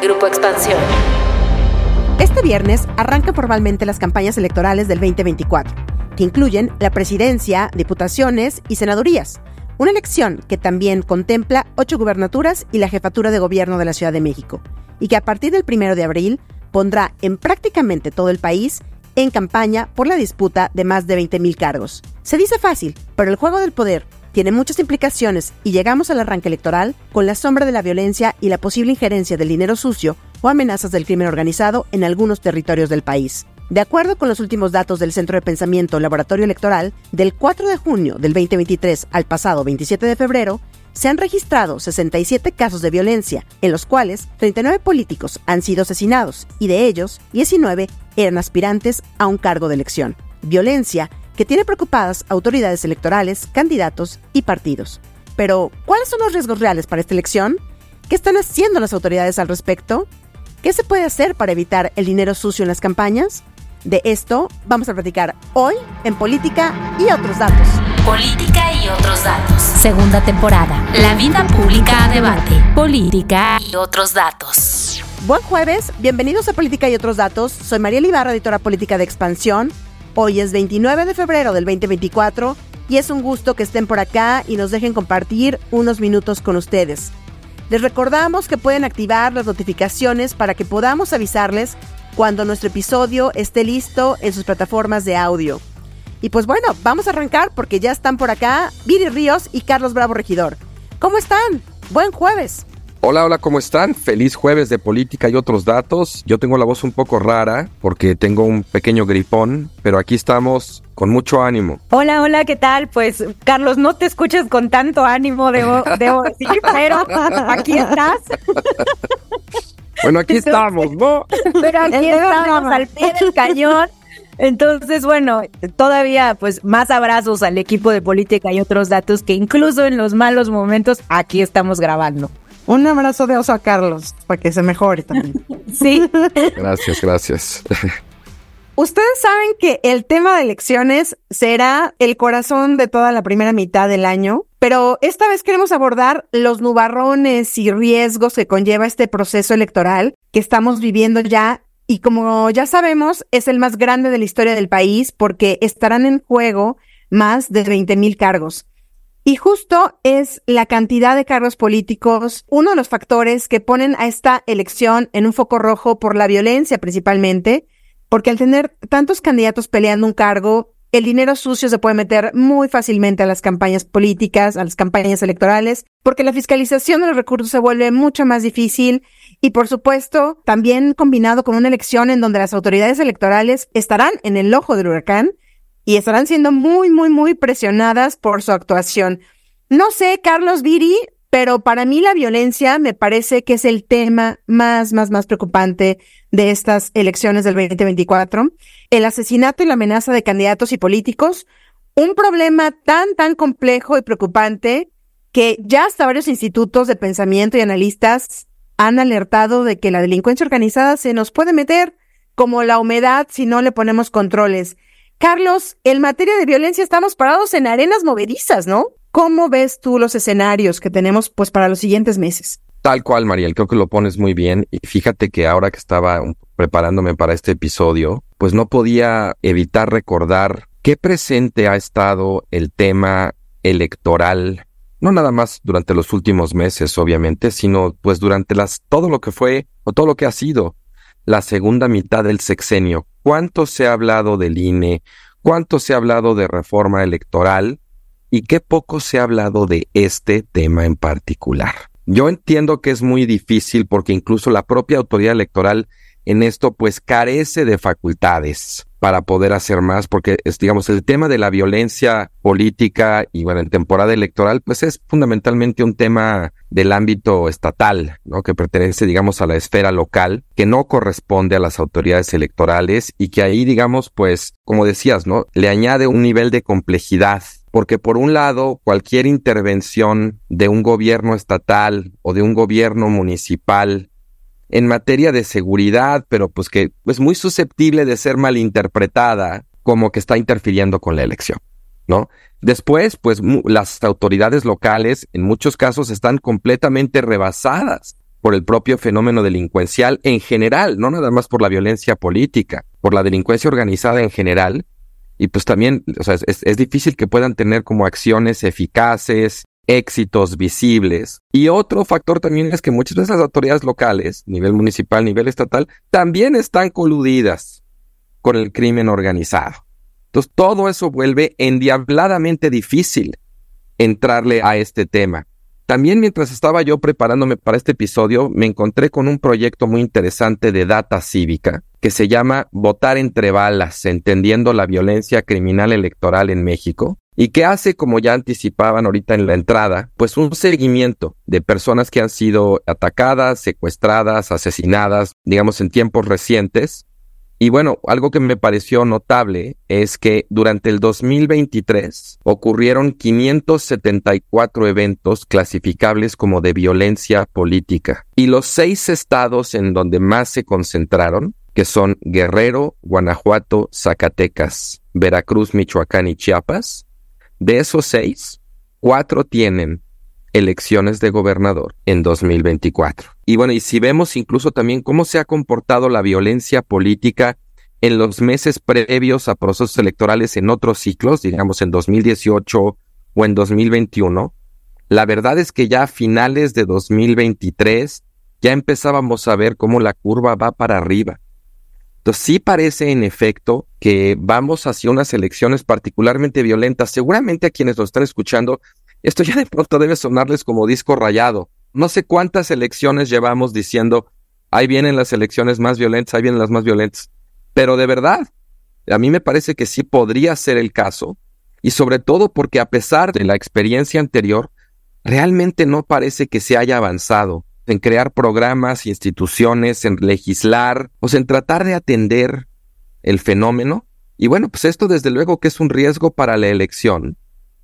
Grupo Expansión. Este viernes arrancan formalmente las campañas electorales del 2024, que incluyen la presidencia, diputaciones y senadurías. Una elección que también contempla ocho gubernaturas y la jefatura de gobierno de la Ciudad de México, y que a partir del primero de abril pondrá en prácticamente todo el país en campaña por la disputa de más de 20.000 cargos. Se dice fácil, pero el juego del poder tiene muchas implicaciones y llegamos al arranque electoral con la sombra de la violencia y la posible injerencia del dinero sucio o amenazas del crimen organizado en algunos territorios del país. De acuerdo con los últimos datos del Centro de Pensamiento Laboratorio Electoral, del 4 de junio del 2023 al pasado 27 de febrero, se han registrado 67 casos de violencia, en los cuales 39 políticos han sido asesinados y de ellos 19 eran aspirantes a un cargo de elección. Violencia que tiene preocupadas autoridades electorales, candidatos y partidos. Pero, ¿cuáles son los riesgos reales para esta elección? ¿Qué están haciendo las autoridades al respecto? ¿Qué se puede hacer para evitar el dinero sucio en las campañas? De esto vamos a platicar hoy en Política y otros datos. Política y otros datos. Segunda temporada. La vida pública a debate. Política y otros datos. Buen jueves, bienvenidos a Política y otros datos. Soy María Ibarra, editora política de Expansión. Hoy es 29 de febrero del 2024 y es un gusto que estén por acá y nos dejen compartir unos minutos con ustedes. Les recordamos que pueden activar las notificaciones para que podamos avisarles cuando nuestro episodio esté listo en sus plataformas de audio. Y pues bueno, vamos a arrancar porque ya están por acá Viri Ríos y Carlos Bravo Regidor. ¿Cómo están? Buen jueves. Hola, hola, ¿cómo están? Feliz jueves de política y otros datos. Yo tengo la voz un poco rara porque tengo un pequeño gripón, pero aquí estamos con mucho ánimo. Hola, hola, ¿qué tal? Pues, Carlos, no te escuches con tanto ánimo, debo, debo decir, pero aquí estás. Bueno, aquí estamos, ¿no? Pero aquí estamos al pie del cañón. Entonces, bueno, todavía pues más abrazos al equipo de política y otros datos que incluso en los malos momentos aquí estamos grabando. Un abrazo de oso a Carlos para que se mejore también. Sí. Gracias, gracias. Ustedes saben que el tema de elecciones será el corazón de toda la primera mitad del año, pero esta vez queremos abordar los nubarrones y riesgos que conlleva este proceso electoral que estamos viviendo ya y como ya sabemos es el más grande de la historia del país porque estarán en juego más de 20 mil cargos. Y justo es la cantidad de cargos políticos uno de los factores que ponen a esta elección en un foco rojo por la violencia principalmente, porque al tener tantos candidatos peleando un cargo, el dinero sucio se puede meter muy fácilmente a las campañas políticas, a las campañas electorales, porque la fiscalización de los recursos se vuelve mucho más difícil y por supuesto también combinado con una elección en donde las autoridades electorales estarán en el ojo del huracán y estarán siendo muy, muy, muy presionadas por su actuación. No sé, Carlos Viri, pero para mí la violencia me parece que es el tema más, más, más preocupante de estas elecciones del 2024. El asesinato y la amenaza de candidatos y políticos, un problema tan, tan complejo y preocupante que ya hasta varios institutos de pensamiento y analistas han alertado de que la delincuencia organizada se nos puede meter como la humedad si no le ponemos controles. Carlos, en materia de violencia estamos parados en arenas movedizas, ¿no? ¿Cómo ves tú los escenarios que tenemos pues para los siguientes meses? Tal cual, Mariel, creo que lo pones muy bien. Y fíjate que ahora que estaba preparándome para este episodio, pues no podía evitar recordar qué presente ha estado el tema electoral, no nada más durante los últimos meses, obviamente, sino pues durante las, todo lo que fue o todo lo que ha sido la segunda mitad del sexenio. ¿Cuánto se ha hablado del INE? ¿Cuánto se ha hablado de reforma electoral? y qué poco se ha hablado de este tema en particular. Yo entiendo que es muy difícil porque incluso la propia autoridad electoral en esto pues carece de facultades para poder hacer más porque es digamos el tema de la violencia política y bueno en temporada electoral pues es fundamentalmente un tema del ámbito estatal, ¿no? que pertenece digamos a la esfera local, que no corresponde a las autoridades electorales y que ahí digamos pues como decías, ¿no? le añade un nivel de complejidad porque por un lado, cualquier intervención de un gobierno estatal o de un gobierno municipal en materia de seguridad, pero pues que es muy susceptible de ser malinterpretada como que está interfiriendo con la elección, ¿no? Después, pues las autoridades locales en muchos casos están completamente rebasadas por el propio fenómeno delincuencial en general, no nada más por la violencia política, por la delincuencia organizada en general. Y pues también, o sea, es, es difícil que puedan tener como acciones eficaces, éxitos visibles. Y otro factor también es que muchas veces las autoridades locales, nivel municipal, nivel estatal, también están coludidas con el crimen organizado. Entonces, todo eso vuelve endiabladamente difícil entrarle a este tema. También mientras estaba yo preparándome para este episodio, me encontré con un proyecto muy interesante de data cívica que se llama Votar entre balas, entendiendo la violencia criminal electoral en México, y que hace, como ya anticipaban ahorita en la entrada, pues un seguimiento de personas que han sido atacadas, secuestradas, asesinadas, digamos, en tiempos recientes, y bueno, algo que me pareció notable es que durante el 2023 ocurrieron 574 eventos clasificables como de violencia política. Y los seis estados en donde más se concentraron, que son Guerrero, Guanajuato, Zacatecas, Veracruz, Michoacán y Chiapas, de esos seis, cuatro tienen elecciones de gobernador en 2024. Y bueno, y si vemos incluso también cómo se ha comportado la violencia política en los meses previos a procesos electorales en otros ciclos, digamos en 2018 o en 2021, la verdad es que ya a finales de 2023 ya empezábamos a ver cómo la curva va para arriba. Entonces sí parece en efecto que vamos hacia unas elecciones particularmente violentas. Seguramente a quienes lo están escuchando esto ya de pronto debe sonarles como disco rayado. No sé cuántas elecciones llevamos diciendo, ahí vienen las elecciones más violentas, ahí vienen las más violentas. Pero de verdad, a mí me parece que sí podría ser el caso. Y sobre todo porque a pesar de la experiencia anterior, realmente no parece que se haya avanzado en crear programas, instituciones, en legislar, o sea, en tratar de atender el fenómeno. Y bueno, pues esto desde luego que es un riesgo para la elección,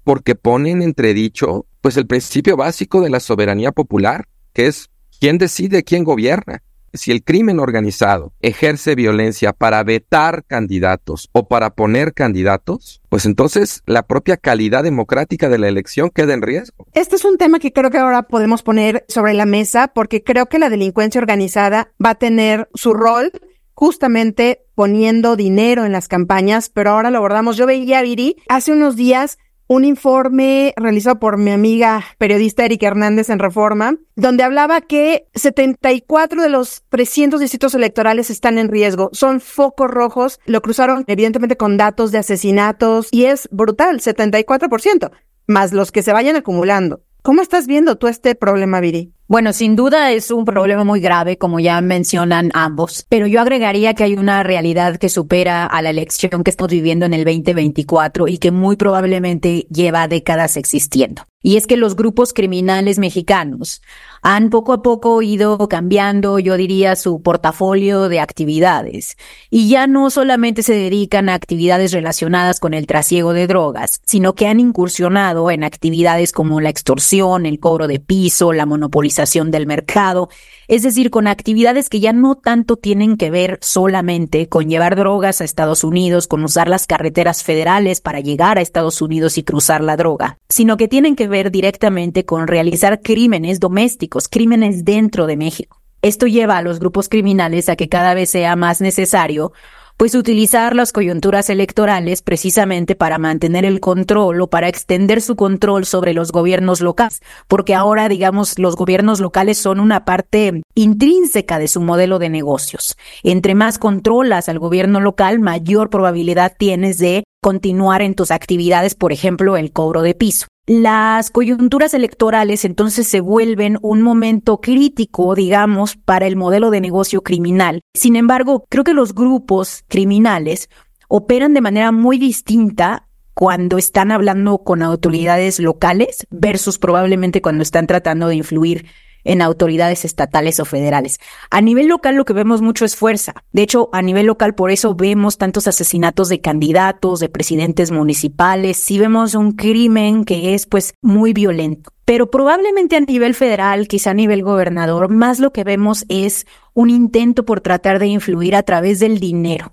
porque ponen entredicho pues el principio básico de la soberanía popular, que es quién decide quién gobierna. Si el crimen organizado ejerce violencia para vetar candidatos o para poner candidatos, pues entonces la propia calidad democrática de la elección queda en riesgo. Este es un tema que creo que ahora podemos poner sobre la mesa porque creo que la delincuencia organizada va a tener su rol justamente poniendo dinero en las campañas, pero ahora lo abordamos. Yo veía Viri hace unos días un informe realizado por mi amiga periodista Erika Hernández en Reforma, donde hablaba que 74 de los 300 distritos electorales están en riesgo. Son focos rojos. Lo cruzaron evidentemente con datos de asesinatos y es brutal, 74%, más los que se vayan acumulando. ¿Cómo estás viendo tú este problema, Viri? Bueno, sin duda es un problema muy grave, como ya mencionan ambos, pero yo agregaría que hay una realidad que supera a la elección que estamos viviendo en el 2024 y que muy probablemente lleva décadas existiendo. Y es que los grupos criminales mexicanos han poco a poco ido cambiando, yo diría, su portafolio de actividades. Y ya no solamente se dedican a actividades relacionadas con el trasiego de drogas, sino que han incursionado en actividades como la extorsión, el cobro de piso, la monopolización del mercado, es decir, con actividades que ya no tanto tienen que ver solamente con llevar drogas a Estados Unidos, con usar las carreteras federales para llegar a Estados Unidos y cruzar la droga, sino que tienen que ver directamente con realizar crímenes domésticos, crímenes dentro de México. Esto lleva a los grupos criminales a que cada vez sea más necesario pues utilizar las coyunturas electorales precisamente para mantener el control o para extender su control sobre los gobiernos locales, porque ahora, digamos, los gobiernos locales son una parte intrínseca de su modelo de negocios. Entre más controlas al gobierno local, mayor probabilidad tienes de continuar en tus actividades, por ejemplo, el cobro de piso. Las coyunturas electorales entonces se vuelven un momento crítico, digamos, para el modelo de negocio criminal. Sin embargo, creo que los grupos criminales operan de manera muy distinta cuando están hablando con autoridades locales versus probablemente cuando están tratando de influir en autoridades estatales o federales. A nivel local lo que vemos mucho es fuerza. De hecho, a nivel local por eso vemos tantos asesinatos de candidatos, de presidentes municipales, sí vemos un crimen que es pues muy violento. Pero probablemente a nivel federal, quizá a nivel gobernador, más lo que vemos es un intento por tratar de influir a través del dinero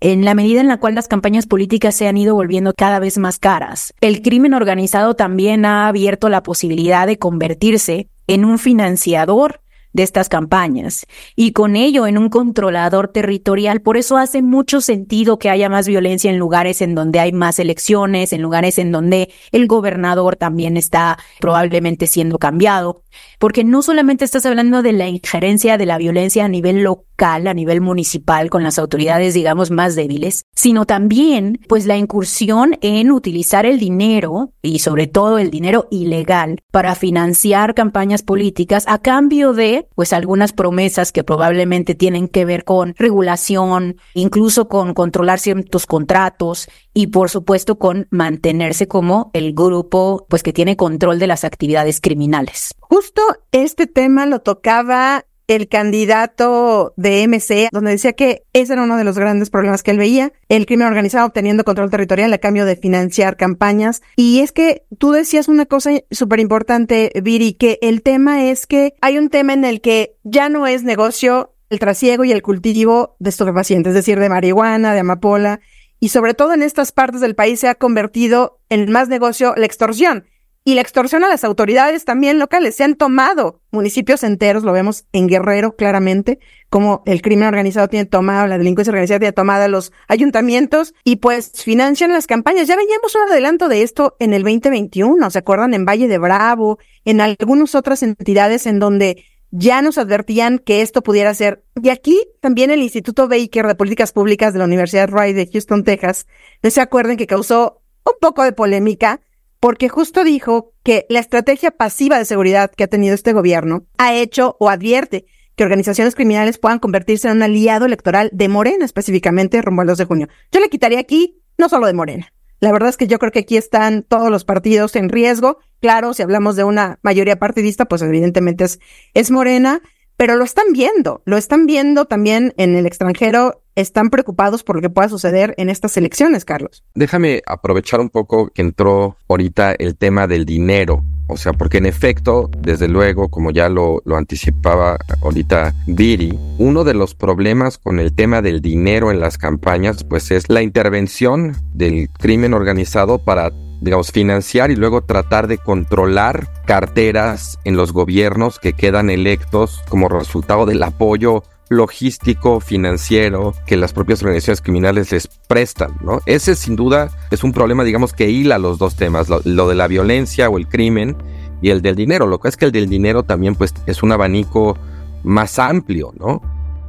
en la medida en la cual las campañas políticas se han ido volviendo cada vez más caras. El crimen organizado también ha abierto la posibilidad de convertirse en un financiador de estas campañas y con ello en un controlador territorial. Por eso hace mucho sentido que haya más violencia en lugares en donde hay más elecciones, en lugares en donde el gobernador también está probablemente siendo cambiado, porque no solamente estás hablando de la injerencia de la violencia a nivel local, a nivel municipal, con las autoridades, digamos, más débiles, sino también, pues, la incursión en utilizar el dinero y sobre todo el dinero ilegal para financiar campañas políticas a cambio de, pues, algunas promesas que probablemente tienen que ver con regulación, incluso con controlar ciertos contratos y por supuesto con mantenerse como el grupo pues que tiene control de las actividades criminales. Justo este tema lo tocaba el candidato de MC, donde decía que ese era uno de los grandes problemas que él veía, el crimen organizado obteniendo control territorial a cambio de financiar campañas. Y es que tú decías una cosa súper importante, Viri, que el tema es que hay un tema en el que ya no es negocio el trasiego y el cultivo de estupefacientes, es decir, de marihuana, de amapola, y sobre todo en estas partes del país se ha convertido en más negocio la extorsión. Y la extorsión a las autoridades también locales. Se han tomado municipios enteros, lo vemos en Guerrero claramente, como el crimen organizado tiene tomado, la delincuencia organizada tiene tomado a los ayuntamientos y pues financian las campañas. Ya veíamos un adelanto de esto en el 2021, ¿se acuerdan? En Valle de Bravo, en algunas otras entidades en donde ya nos advertían que esto pudiera ser. Y aquí también el Instituto Baker de Políticas Públicas de la Universidad Rice de Houston, Texas, no se acuerden que causó un poco de polémica porque justo dijo que la estrategia pasiva de seguridad que ha tenido este gobierno ha hecho o advierte que organizaciones criminales puedan convertirse en un aliado electoral de Morena, específicamente rumbo al 2 de junio. Yo le quitaría aquí no solo de Morena, la verdad es que yo creo que aquí están todos los partidos en riesgo. Claro, si hablamos de una mayoría partidista, pues evidentemente es, es Morena, pero lo están viendo, lo están viendo también en el extranjero, están preocupados por lo que pueda suceder en estas elecciones, Carlos. Déjame aprovechar un poco que entró ahorita el tema del dinero o sea, porque en efecto, desde luego, como ya lo, lo anticipaba ahorita Viri, uno de los problemas con el tema del dinero en las campañas, pues es la intervención del crimen organizado para digamos, financiar y luego tratar de controlar carteras en los gobiernos que quedan electos como resultado del apoyo logístico, financiero que las propias organizaciones criminales les prestan, ¿no? Ese sin duda es un problema, digamos, que hila los dos temas, lo, de la violencia o el crimen y el del dinero. Lo que es que el del dinero también, pues, es un abanico más amplio, ¿no?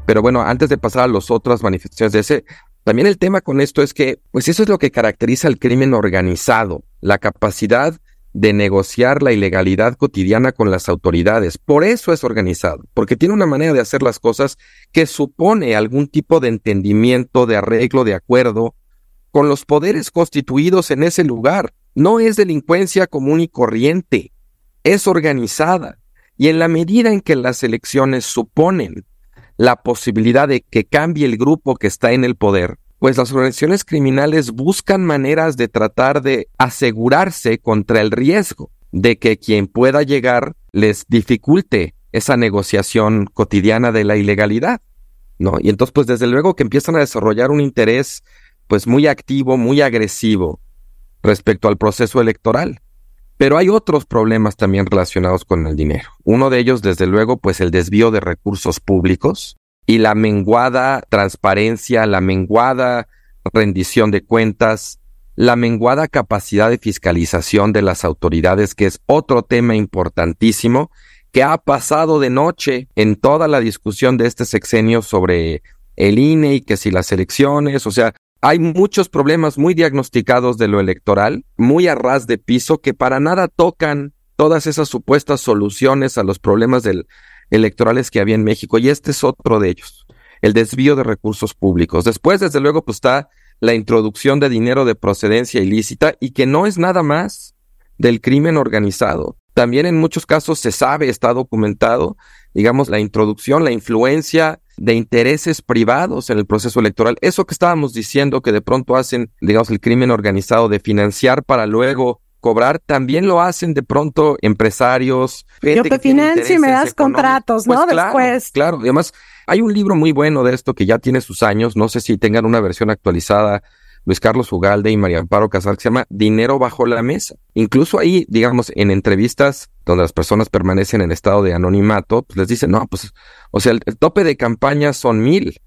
Pero bueno, antes de pasar a las otras manifestaciones de ese, también el tema con esto es que, pues eso es lo que caracteriza al crimen organizado, la capacidad de negociar la ilegalidad cotidiana con las autoridades. Por eso es organizado, porque tiene una manera de hacer las cosas que supone algún tipo de entendimiento, de arreglo, de acuerdo con los poderes constituidos en ese lugar. No es delincuencia común y corriente, es organizada. Y en la medida en que las elecciones suponen la posibilidad de que cambie el grupo que está en el poder, pues las organizaciones criminales buscan maneras de tratar de asegurarse contra el riesgo de que quien pueda llegar les dificulte esa negociación cotidiana de la ilegalidad, ¿no? Y entonces, pues desde luego que empiezan a desarrollar un interés, pues muy activo, muy agresivo respecto al proceso electoral. Pero hay otros problemas también relacionados con el dinero. Uno de ellos, desde luego, pues el desvío de recursos públicos, y la menguada transparencia, la menguada rendición de cuentas, la menguada capacidad de fiscalización de las autoridades, que es otro tema importantísimo que ha pasado de noche en toda la discusión de este sexenio sobre el INE y que si las elecciones, o sea, hay muchos problemas muy diagnosticados de lo electoral, muy a ras de piso, que para nada tocan todas esas supuestas soluciones a los problemas del, electorales que había en México y este es otro de ellos, el desvío de recursos públicos. Después, desde luego, pues está la introducción de dinero de procedencia ilícita y que no es nada más del crimen organizado. También en muchos casos se sabe, está documentado, digamos, la introducción, la influencia de intereses privados en el proceso electoral. Eso que estábamos diciendo que de pronto hacen, digamos, el crimen organizado de financiar para luego cobrar, también lo hacen de pronto empresarios. Yo te financio y me das contratos, ¿no? Pues Después. Claro, además hay un libro muy bueno de esto que ya tiene sus años, no sé si tengan una versión actualizada Luis Carlos Ugalde y María Amparo Casar, que se llama Dinero bajo la mesa. Incluso ahí, digamos, en entrevistas donde las personas permanecen en estado de anonimato, pues les dicen, no, pues, o sea, el, tope de campaña son mil.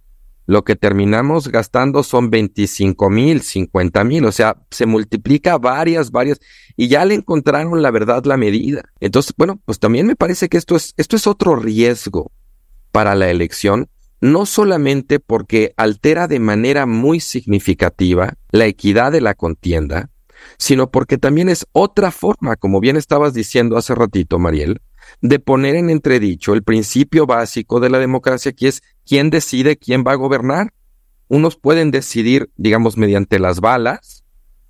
Lo que terminamos gastando son 25 mil, 50 mil, o sea, se multiplica varias, varias, y ya le encontraron la verdad la medida. Entonces, bueno, pues también me parece que esto es, esto es otro riesgo para la elección, no solamente porque altera de manera muy significativa la equidad de la contienda, sino porque también es otra forma, como bien estabas diciendo hace ratito, Mariel, de poner en entredicho el principio básico de la democracia, que es quién decide quién va a gobernar. Unos pueden decidir, digamos, mediante las balas,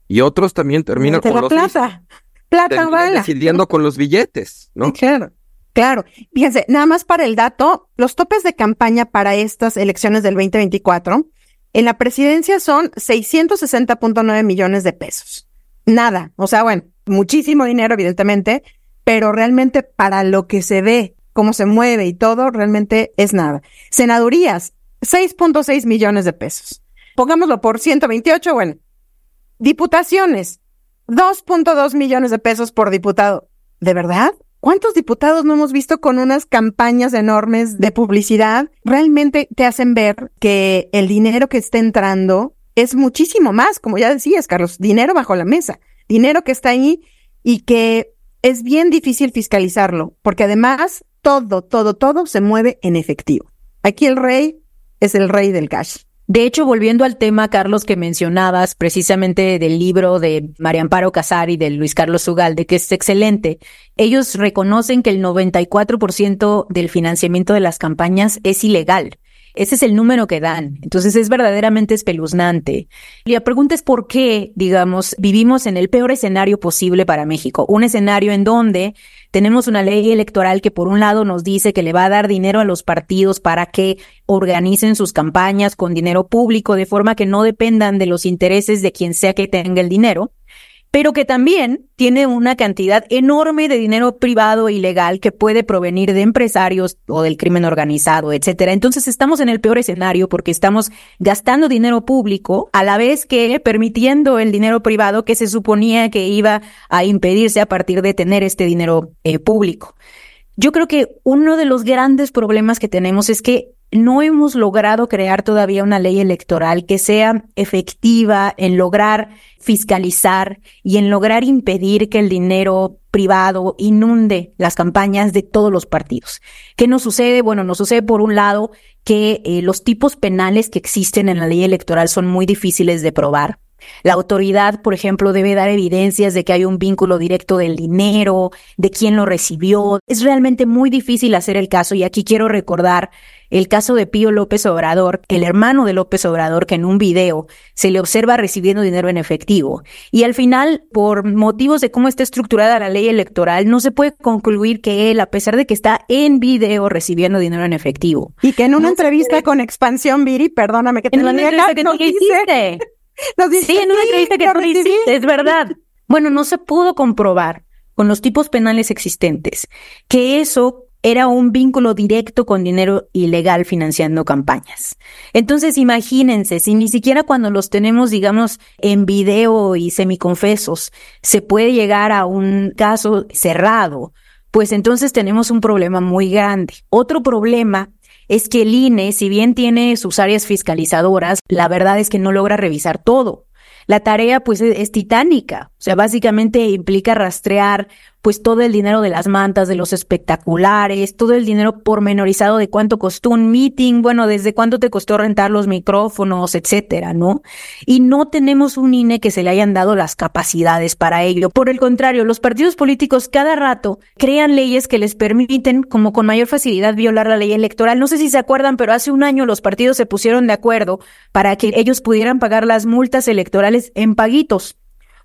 y otros también terminan con los plata, plata bala. decidiendo con los billetes, ¿no? Claro. Claro, fíjense, nada más para el dato, los topes de campaña para estas elecciones del 2024 en la presidencia son 660.9 millones de pesos. Nada, o sea, bueno, muchísimo dinero, evidentemente, pero realmente para lo que se ve, cómo se mueve y todo, realmente es nada. Senadurías, 6.6 millones de pesos. Pongámoslo por 128, bueno. Diputaciones, 2.2 millones de pesos por diputado. ¿De verdad? ¿Cuántos diputados no hemos visto con unas campañas enormes de publicidad? Realmente te hacen ver que el dinero que está entrando es muchísimo más, como ya decías, Carlos, dinero bajo la mesa, dinero que está ahí y que es bien difícil fiscalizarlo, porque además todo, todo, todo se mueve en efectivo. Aquí el rey es el rey del cash. De hecho, volviendo al tema, Carlos, que mencionabas precisamente del libro de María Amparo Casari, de Luis Carlos Ugalde, que es excelente, ellos reconocen que el 94% del financiamiento de las campañas es ilegal. Ese es el número que dan. Entonces es verdaderamente espeluznante. Y la pregunta es por qué, digamos, vivimos en el peor escenario posible para México. Un escenario en donde tenemos una ley electoral que por un lado nos dice que le va a dar dinero a los partidos para que organicen sus campañas con dinero público de forma que no dependan de los intereses de quien sea que tenga el dinero pero que también tiene una cantidad enorme de dinero privado e ilegal que puede provenir de empresarios o del crimen organizado, etcétera. Entonces estamos en el peor escenario porque estamos gastando dinero público a la vez que permitiendo el dinero privado que se suponía que iba a impedirse a partir de tener este dinero eh, público. Yo creo que uno de los grandes problemas que tenemos es que no hemos logrado crear todavía una ley electoral que sea efectiva en lograr fiscalizar y en lograr impedir que el dinero privado inunde las campañas de todos los partidos. ¿Qué nos sucede? Bueno, nos sucede por un lado que eh, los tipos penales que existen en la ley electoral son muy difíciles de probar. La autoridad, por ejemplo, debe dar evidencias de que hay un vínculo directo del dinero, de quién lo recibió. Es realmente muy difícil hacer el caso y aquí quiero recordar el caso de Pío López Obrador, el hermano de López Obrador, que en un video se le observa recibiendo dinero en efectivo. Y al final, por motivos de cómo está estructurada la ley electoral, no se puede concluir que él, a pesar de que está en video recibiendo dinero en efectivo. Y que en una entrevista con Expansión, Viri, perdóname que te en una entrevista que tú hiciste. sí, en una entrevista que tú hiciste, es verdad. Bueno, no se pudo comprobar con los tipos penales existentes que eso era un vínculo directo con dinero ilegal financiando campañas. Entonces, imagínense, si ni siquiera cuando los tenemos, digamos, en video y semiconfesos, se puede llegar a un caso cerrado, pues entonces tenemos un problema muy grande. Otro problema es que el INE, si bien tiene sus áreas fiscalizadoras, la verdad es que no logra revisar todo. La tarea pues es, titánica, o sea, básicamente implica rastrear pues todo el dinero de las mantas, de los espectaculares, todo el dinero pormenorizado de cuánto costó un meeting, bueno, desde cuánto te costó rentar los micrófonos, etcétera, ¿no? Y no tenemos un INE que se le hayan dado las capacidades para ello. Por el contrario, los partidos políticos cada rato crean leyes que les permiten, como con mayor facilidad, violar la ley electoral. No sé si se acuerdan, pero hace un año los partidos se pusieron de acuerdo para que ellos pudieran pagar las multas electorales en paguitos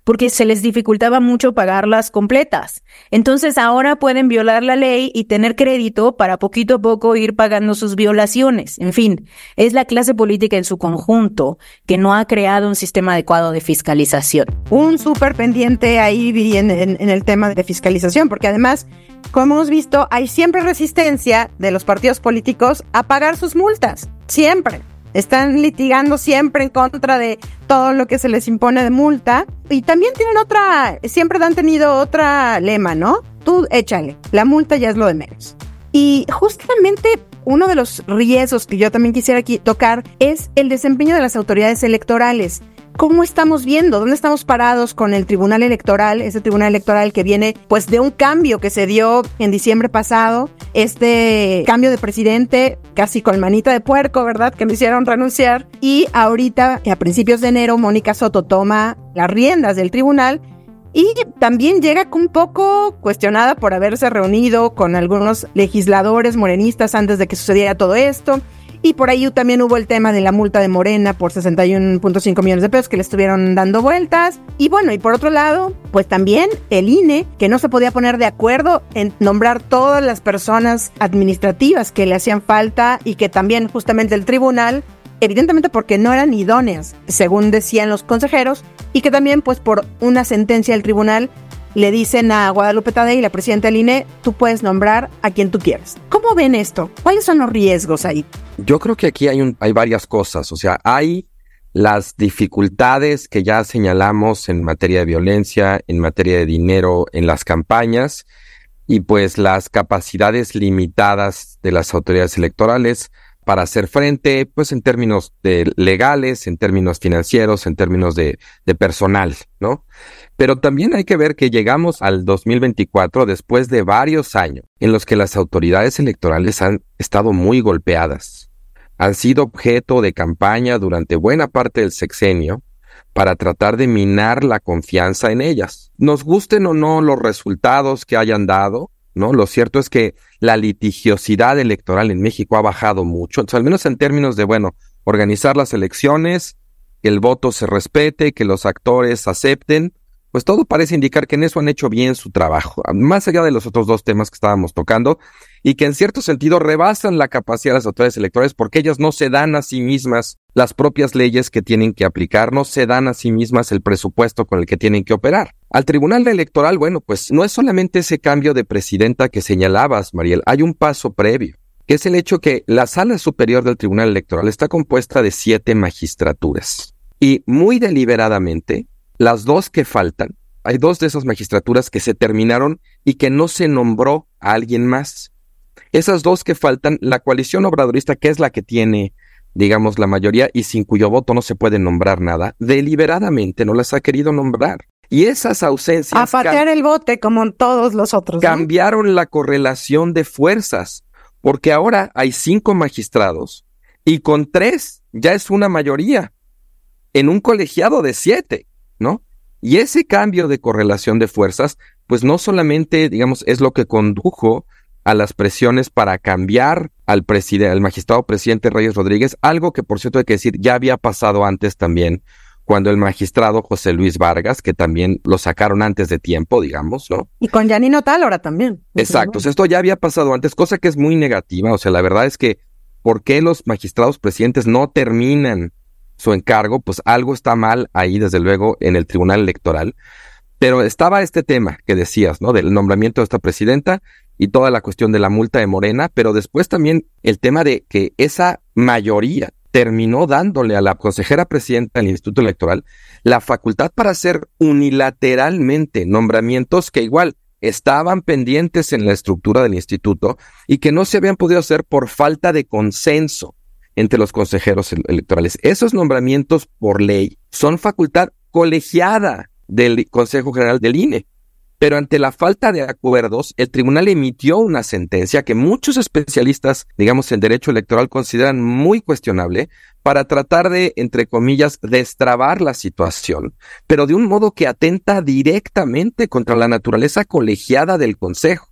porque se les dificultaba mucho pagarlas completas. Entonces ahora pueden violar la ley y tener crédito para poquito a poco ir pagando sus violaciones. En fin, es la clase política en su conjunto que no ha creado un sistema adecuado de fiscalización. Un súper pendiente ahí en, en el tema de fiscalización, porque además, como hemos visto, hay siempre resistencia de los partidos políticos a pagar sus multas. Siempre. Están litigando siempre en contra de todo lo que se les impone de multa. Y también tienen otra, siempre han tenido otra lema, ¿no? Tú échale, la multa ya es lo de menos. Y justamente uno de los riesgos que yo también quisiera aquí tocar es el desempeño de las autoridades electorales. ¿Cómo estamos viendo? ¿Dónde estamos parados con el Tribunal Electoral? Ese Tribunal Electoral que viene pues de un cambio que se dio en diciembre pasado, este cambio de presidente casi con manita de puerco, ¿verdad? Que me hicieron renunciar. Y ahorita, a principios de enero, Mónica Soto toma las riendas del tribunal y también llega un poco cuestionada por haberse reunido con algunos legisladores morenistas antes de que sucediera todo esto. Y por ahí también hubo el tema de la multa de Morena por 61.5 millones de pesos que le estuvieron dando vueltas. Y bueno, y por otro lado, pues también el INE, que no se podía poner de acuerdo en nombrar todas las personas administrativas que le hacían falta y que también justamente el tribunal evidentemente porque no eran idóneas, según decían los consejeros, y que también pues por una sentencia del tribunal le dicen a Guadalupe Tadei, la presidenta del INE, tú puedes nombrar a quien tú quieras. ¿Cómo ven esto? ¿Cuáles son los riesgos ahí? Yo creo que aquí hay, hay varias cosas, o sea, hay las dificultades que ya señalamos en materia de violencia, en materia de dinero, en las campañas, y pues las capacidades limitadas de las autoridades electorales para hacer frente, pues en términos de legales, en términos financieros, en términos de, de personal, ¿no? Pero también hay que ver que llegamos al 2024 después de varios años en los que las autoridades electorales han estado muy golpeadas. Han sido objeto de campaña durante buena parte del sexenio para tratar de minar la confianza en ellas. Nos gusten o no los resultados que hayan dado, ¿no? Lo cierto es que la litigiosidad electoral en México ha bajado mucho, al menos en términos de, bueno, organizar las elecciones, que el voto se respete, que los actores acepten, pues todo parece indicar que en eso han hecho bien su trabajo, más allá de los otros dos temas que estábamos tocando, y que en cierto sentido rebasan la capacidad de las autoridades electorales porque ellas no se dan a sí mismas las propias leyes que tienen que aplicar, no se dan a sí mismas el presupuesto con el que tienen que operar. Al Tribunal Electoral, bueno, pues no es solamente ese cambio de presidenta que señalabas, Mariel, hay un paso previo, que es el hecho que la sala superior del Tribunal Electoral está compuesta de siete magistraturas. Y muy deliberadamente, las dos que faltan, hay dos de esas magistraturas que se terminaron y que no se nombró a alguien más. Esas dos que faltan, la coalición obradorista, que es la que tiene digamos, la mayoría y sin cuyo voto no se puede nombrar nada, deliberadamente no las ha querido nombrar. Y esas ausencias... A patear el bote como todos los otros. Cambiaron la correlación de fuerzas, porque ahora hay cinco magistrados y con tres ya es una mayoría en un colegiado de siete, ¿no? Y ese cambio de correlación de fuerzas, pues no solamente, digamos, es lo que condujo a las presiones para cambiar al, al magistrado presidente Reyes Rodríguez, algo que por cierto hay que decir ya había pasado antes también cuando el magistrado José Luis Vargas, que también lo sacaron antes de tiempo, digamos, ¿no? Y con Janino ahora también. Exacto, esto ya había pasado antes, cosa que es muy negativa, o sea, la verdad es que ¿por qué los magistrados presidentes no terminan su encargo? Pues algo está mal ahí, desde luego, en el Tribunal Electoral. Pero estaba este tema que decías, ¿no? Del nombramiento de esta presidenta y toda la cuestión de la multa de Morena, pero después también el tema de que esa mayoría terminó dándole a la consejera presidenta del Instituto Electoral la facultad para hacer unilateralmente nombramientos que igual estaban pendientes en la estructura del instituto y que no se habían podido hacer por falta de consenso entre los consejeros electorales. Esos nombramientos por ley son facultad colegiada del Consejo General del INE. Pero ante la falta de acuerdos, el tribunal emitió una sentencia que muchos especialistas, digamos, en derecho electoral consideran muy cuestionable para tratar de, entre comillas, destrabar la situación, pero de un modo que atenta directamente contra la naturaleza colegiada del Consejo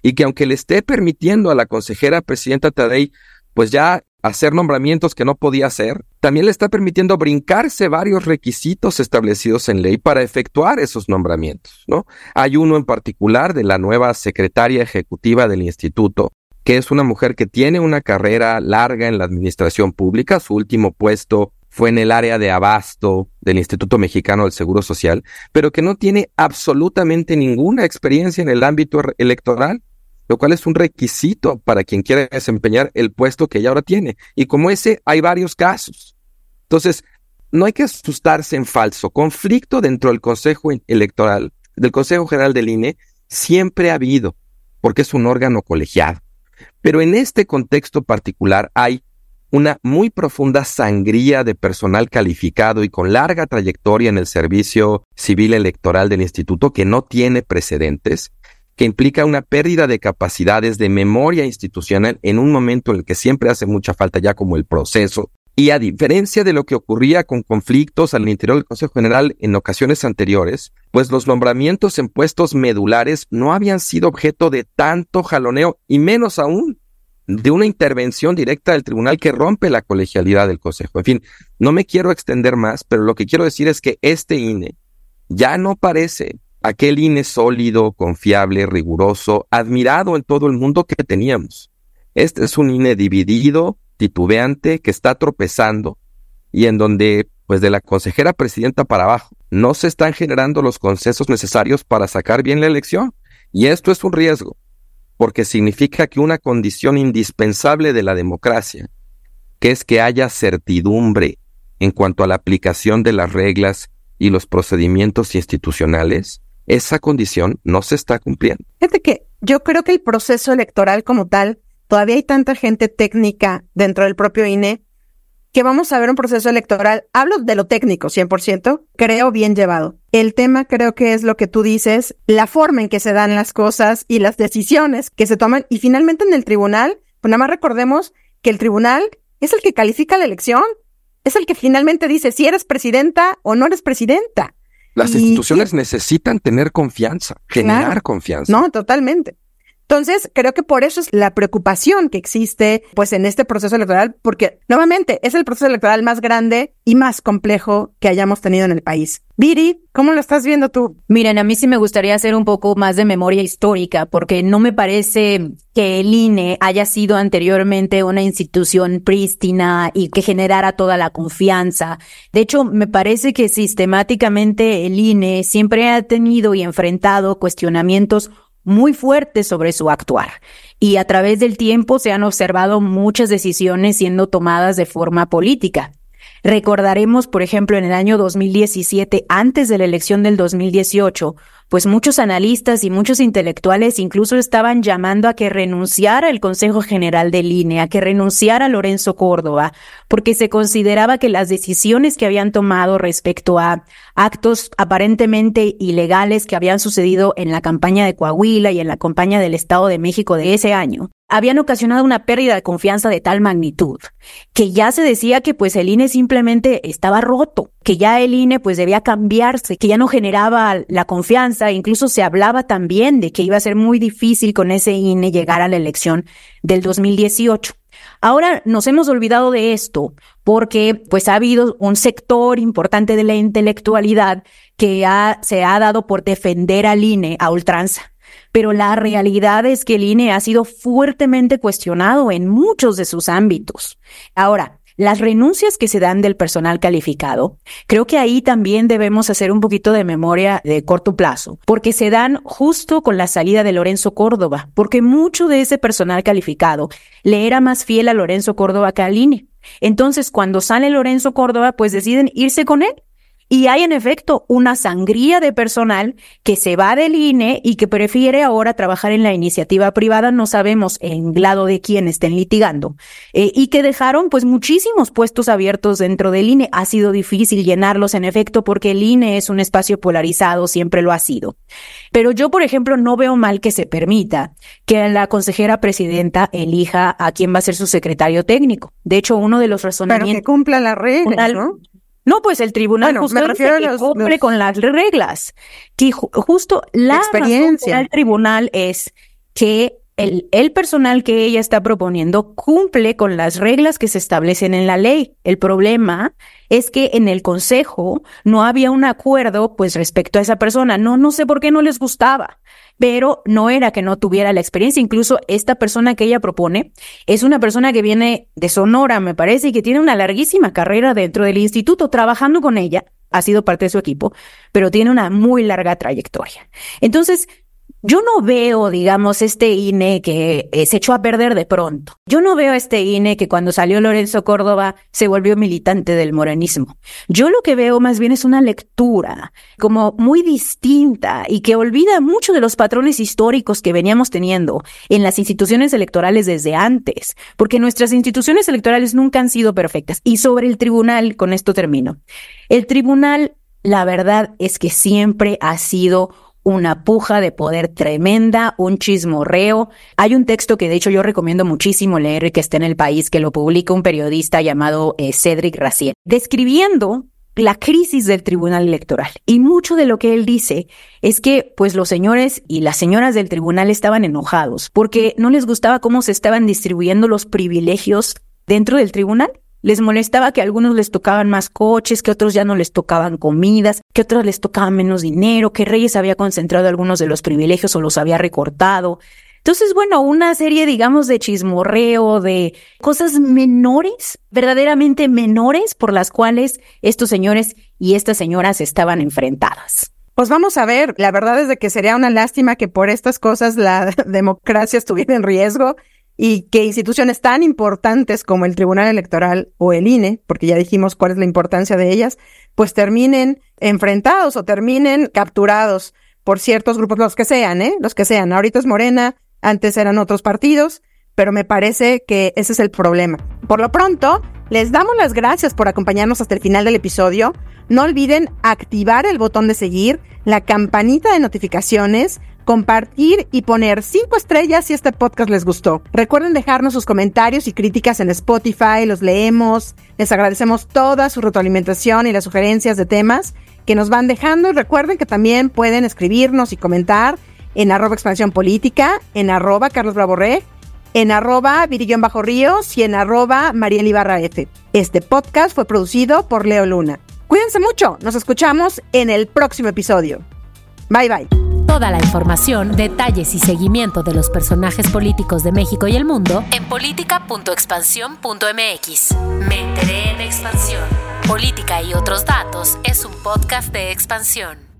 y que aunque le esté permitiendo a la consejera presidenta Tadei, pues ya hacer nombramientos que no podía hacer, también le está permitiendo brincarse varios requisitos establecidos en ley para efectuar esos nombramientos, ¿no? Hay uno en particular de la nueva secretaria ejecutiva del instituto, que es una mujer que tiene una carrera larga en la administración pública, su último puesto fue en el área de abasto del Instituto Mexicano del Seguro Social, pero que no tiene absolutamente ninguna experiencia en el ámbito electoral lo cual es un requisito para quien quiera desempeñar el puesto que ella ahora tiene. Y como ese, hay varios casos. Entonces, no hay que asustarse en falso. Conflicto dentro del Consejo Electoral, del Consejo General del INE, siempre ha habido, porque es un órgano colegiado. Pero en este contexto particular hay una muy profunda sangría de personal calificado y con larga trayectoria en el servicio civil electoral del instituto que no tiene precedentes, que implica una pérdida de capacidades de memoria institucional en un momento en el que siempre hace mucha falta ya como el proceso. Y a diferencia de lo que ocurría con conflictos al interior del Consejo General en ocasiones anteriores, pues los nombramientos en puestos medulares no habían sido objeto de tanto jaloneo y menos aún de una intervención directa del tribunal que rompe la colegialidad del Consejo. En fin, no me quiero extender más, pero lo que quiero decir es que este INE ya no parece aquel INE sólido, confiable, riguroso, admirado en todo el mundo que teníamos. Este es un INE dividido, titubeante, que está tropezando y en donde, pues de la consejera presidenta para abajo, no se están generando los consensos necesarios para sacar bien la elección. Y esto es un riesgo porque significa que una condición indispensable de la democracia, que es que haya certidumbre en cuanto a la aplicación de las reglas y los procedimientos institucionales, esa condición no se está cumpliendo. Fíjate que yo creo que el proceso electoral como tal, todavía hay tanta gente técnica dentro del propio INE que vamos a ver un proceso electoral, hablo de lo técnico 100%, creo bien llevado. El tema creo que es lo que tú dices, la forma en que se dan las cosas y las decisiones que se toman y finalmente en el tribunal, pues nada más recordemos que el tribunal es el que califica la elección, es el que finalmente dice si eres presidenta o no eres presidenta. Las instituciones necesitan tener confianza, generar confianza. No, totalmente. Entonces, creo que por eso es la preocupación que existe, pues, en este proceso electoral, porque nuevamente es el proceso electoral más grande y más complejo que hayamos tenido en el país. Viri, ¿cómo lo estás viendo tú? Miren, a mí sí me gustaría hacer un poco más de memoria histórica, porque no me parece que el INE haya sido anteriormente una institución prístina y que generara toda la confianza. De hecho, me parece que sistemáticamente el INE siempre ha tenido y enfrentado cuestionamientos muy fuerte sobre su actuar y a través del tiempo se han observado muchas decisiones siendo tomadas de forma política. Recordaremos, por ejemplo, en el año 2017, antes de la elección del 2018, pues muchos analistas y muchos intelectuales incluso estaban llamando a que renunciara el Consejo General del INE, a que renunciara Lorenzo Córdoba, porque se consideraba que las decisiones que habían tomado respecto a actos aparentemente ilegales que habían sucedido en la campaña de Coahuila y en la campaña del Estado de México de ese año, habían ocasionado una pérdida de confianza de tal magnitud que ya se decía que pues el INE simplemente estaba roto, que ya el INE pues debía cambiarse, que ya no generaba la confianza, incluso se hablaba también de que iba a ser muy difícil con ese INE llegar a la elección del 2018. Ahora nos hemos olvidado de esto porque pues ha habido un sector importante de la intelectualidad que se ha dado por defender al INE a ultranza pero la realidad es que el INE ha sido fuertemente cuestionado en muchos de sus ámbitos. Ahora, las renuncias que se dan del personal calificado, creo que ahí también debemos hacer un poquito de memoria de corto plazo, porque se dan justo con la salida de Lorenzo Córdoba, porque mucho de ese personal calificado le era más fiel a Lorenzo Córdoba que al INE. Entonces, cuando sale Lorenzo Córdoba, pues deciden irse con él y hay en efecto una sangría de personal que se va del INE y que prefiere ahora trabajar en la iniciativa privada, no sabemos en lado de quién estén litigando, eh, y que dejaron pues muchísimos puestos abiertos dentro del INE. Ha sido difícil llenarlos en efecto porque el INE es un espacio polarizado, siempre lo ha sido. Pero yo, por ejemplo, no veo mal que se permita que la consejera presidenta elija a quién va a ser su secretario técnico. De hecho, uno de los razonamientos... Pero que cumpla la regla, ¿no? No, pues el tribunal justo me refiero a cumple con las reglas. Que justo la experiencia del tribunal es que el, el, personal que ella está proponiendo cumple con las reglas que se establecen en la ley. El problema es que en el consejo no había un acuerdo pues respecto a esa persona. No, no sé por qué no les gustaba pero no era que no tuviera la experiencia. Incluso esta persona que ella propone es una persona que viene de Sonora, me parece, y que tiene una larguísima carrera dentro del instituto trabajando con ella. Ha sido parte de su equipo, pero tiene una muy larga trayectoria. Entonces, Yo no veo, digamos, este INE que eh, se echó a perder de pronto. Yo no veo este INE que cuando salió Lorenzo Córdoba se volvió militante del morenismo. Yo lo que veo más bien es una lectura como muy distinta y que olvida mucho de los patrones históricos que veníamos teniendo en las instituciones electorales desde antes, porque nuestras instituciones electorales nunca han sido perfectas. Y sobre el tribunal, con esto termino. El tribunal, la verdad es que siempre ha sido una puja de poder tremenda, un chismorreo. Hay un texto que de hecho yo recomiendo muchísimo leer que está en el país, que lo publica un periodista llamado eh, Cedric Racier, describiendo la crisis del Tribunal Electoral. Y mucho de lo que él dice es que, pues, los señores y las señoras del tribunal estaban enojados porque no les gustaba cómo se estaban distribuyendo los privilegios dentro del tribunal. Les molestaba que a algunos les tocaban más coches, que otros ya no les tocaban comidas, que otros les tocaban menos dinero, que Reyes había concentrado algunos de los privilegios o los había recortado. Entonces, bueno, una serie, digamos, de chismorreo, de cosas menores, verdaderamente menores, por las cuales estos señores y estas señoras estaban enfrentadas. Pues vamos a ver, la verdad es de que sería una lástima que por estas cosas la democracia estuviera en riesgo y que instituciones tan importantes como el Tribunal Electoral o el INE, porque ya dijimos cuál es la importancia de ellas, pues terminen enfrentados o terminen capturados por ciertos grupos, los que sean, ¿eh? Los que sean. Ahorita es Morena, antes eran otros partidos, pero me parece que ese es el problema. Por lo pronto, les damos las gracias por acompañarnos hasta el final del episodio. No olviden activar el botón de seguir, la campanita de notificaciones, compartir y poner cinco estrellas si este podcast les gustó. Recuerden dejarnos sus comentarios y críticas en Spotify, los leemos. Les agradecemos toda su retroalimentación y las sugerencias de temas que nos van dejando y recuerden que también pueden escribirnos y comentar en arroba expansión política, en arroba Carlos Bravo en arroba Virillón Bajo Ríos y en arroba Mariel F. Este podcast fue producido por Leo Luna. Cuídense mucho, nos escuchamos en el próximo episodio. Bye bye. Toda la información, detalles y seguimiento de los personajes políticos de México y el mundo en política.expansión.mx. Me enteré en expansión. Política y otros datos es un podcast de expansión.